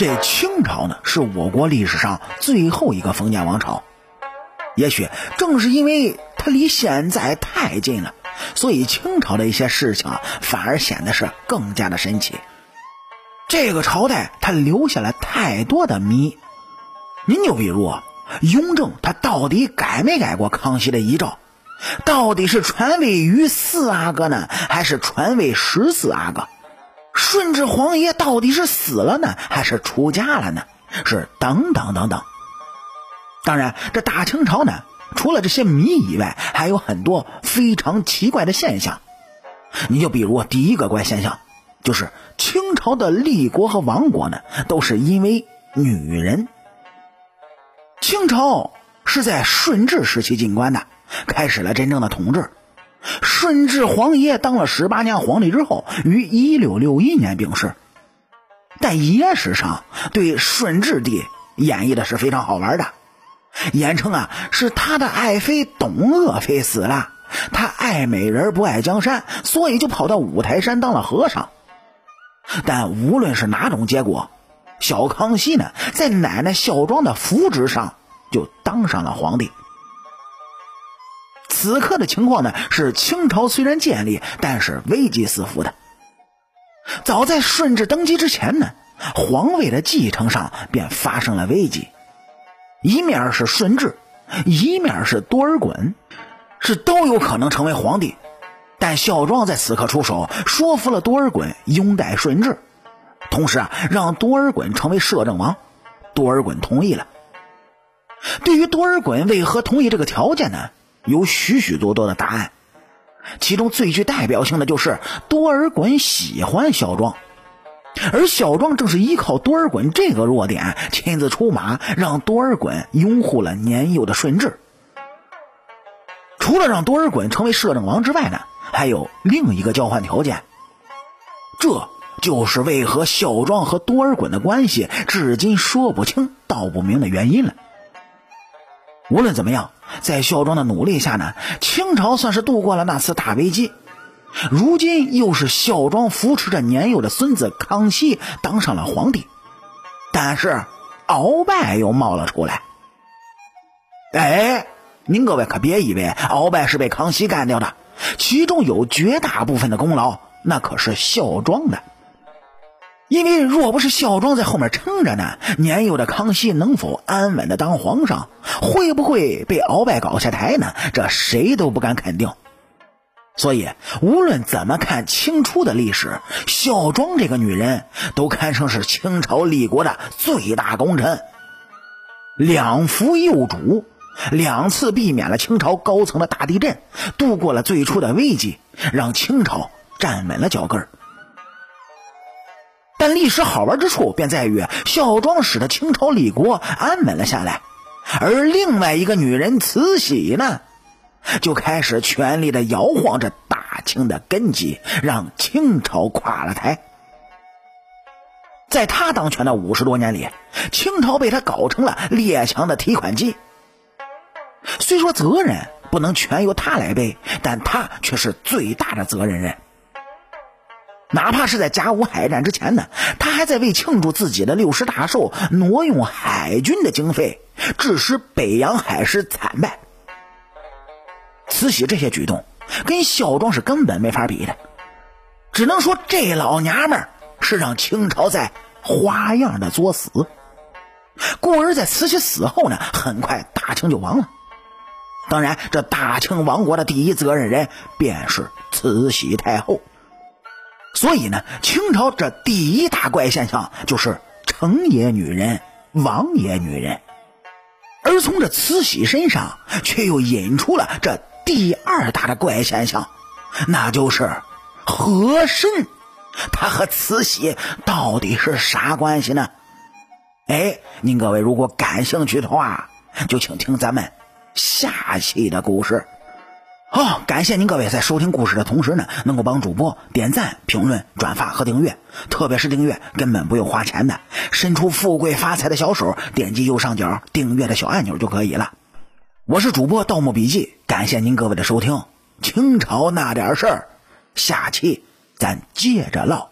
这清朝呢，是我国历史上最后一个封建王朝。也许正是因为它离现在太近了，所以清朝的一些事情啊，反而显得是更加的神奇。这个朝代它留下了太多的谜。您就比如雍正，他到底改没改过康熙的遗诏？到底是传位于四阿哥呢，还是传位十四阿哥？顺治皇爷到底是死了呢，还是出家了呢？是等等等等。当然，这大清朝呢，除了这些谜以外，还有很多非常奇怪的现象。你就比如第一个怪现象，就是清朝的立国和亡国呢，都是因为女人。清朝是在顺治时期进关的，开始了真正的统治。顺治皇爷当了十八年皇帝之后，于一六六一年病逝。但野史上对顺治帝演绎的是非常好玩的，言称啊是他的爱妃董鄂妃死了，他爱美人不爱江山，所以就跑到五台山当了和尚。但无论是哪种结果，小康熙呢在奶奶孝庄的扶植上就当上了皇帝。此刻的情况呢，是清朝虽然建立，但是危机四伏的。早在顺治登基之前呢，皇位的继承上便发生了危机。一面是顺治，一面是多尔衮，是都有可能成为皇帝。但孝庄在此刻出手，说服了多尔衮拥戴顺治，同时啊，让多尔衮成为摄政王。多尔衮同意了。对于多尔衮为何同意这个条件呢？有许许多多的答案，其中最具代表性的就是多尔衮喜欢孝庄，而孝庄正是依靠多尔衮这个弱点，亲自出马让多尔衮拥护了年幼的顺治。除了让多尔衮成为摄政王之外呢，还有另一个交换条件，这就是为何孝庄和多尔衮的关系至今说不清道不明的原因了。无论怎么样。在孝庄的努力下呢，清朝算是度过了那次大危机。如今又是孝庄扶持着年幼的孙子康熙当上了皇帝，但是鳌拜又冒了出来。哎，您各位可别以为鳌拜是被康熙干掉的，其中有绝大部分的功劳那可是孝庄的。因为若不是孝庄在后面撑着呢，年幼的康熙能否安稳的当皇上，会不会被鳌拜搞下台呢？这谁都不敢肯定。所以，无论怎么看清初的历史，孝庄这个女人都堪称是清朝立国的最大功臣。两扶幼主，两次避免了清朝高层的大地震，度过了最初的危机，让清朝站稳了脚跟儿。但历史好玩之处便在于，孝庄使得清朝立国安稳了下来，而另外一个女人慈禧呢，就开始全力的摇晃着大清的根基，让清朝垮了台。在她当权的五十多年里，清朝被她搞成了列强的提款机。虽说责任不能全由她来背，但她却是最大的责任人。哪怕是在甲午海战之前呢，他还在为庆祝自己的六十大寿挪用海军的经费，致使北洋海师惨败。慈禧这些举动跟孝庄是根本没法比的，只能说这老娘们是让清朝在花样的作死。故而在慈禧死后呢，很快大清就亡了。当然，这大清亡国的第一责任人便是慈禧太后。所以呢，清朝这第一大怪现象就是成也女人，亡也女人，而从这慈禧身上却又引出了这第二大的怪现象，那就是和珅，他和慈禧到底是啥关系呢？哎，您各位如果感兴趣的话，就请听咱们下期的故事。好，感谢您各位在收听故事的同时呢，能够帮主播点赞、评论、转发和订阅，特别是订阅根本不用花钱的，伸出富贵发财的小手，点击右上角订阅的小按钮就可以了。我是主播《盗墓笔记》，感谢您各位的收听。清朝那点事儿，下期咱接着唠。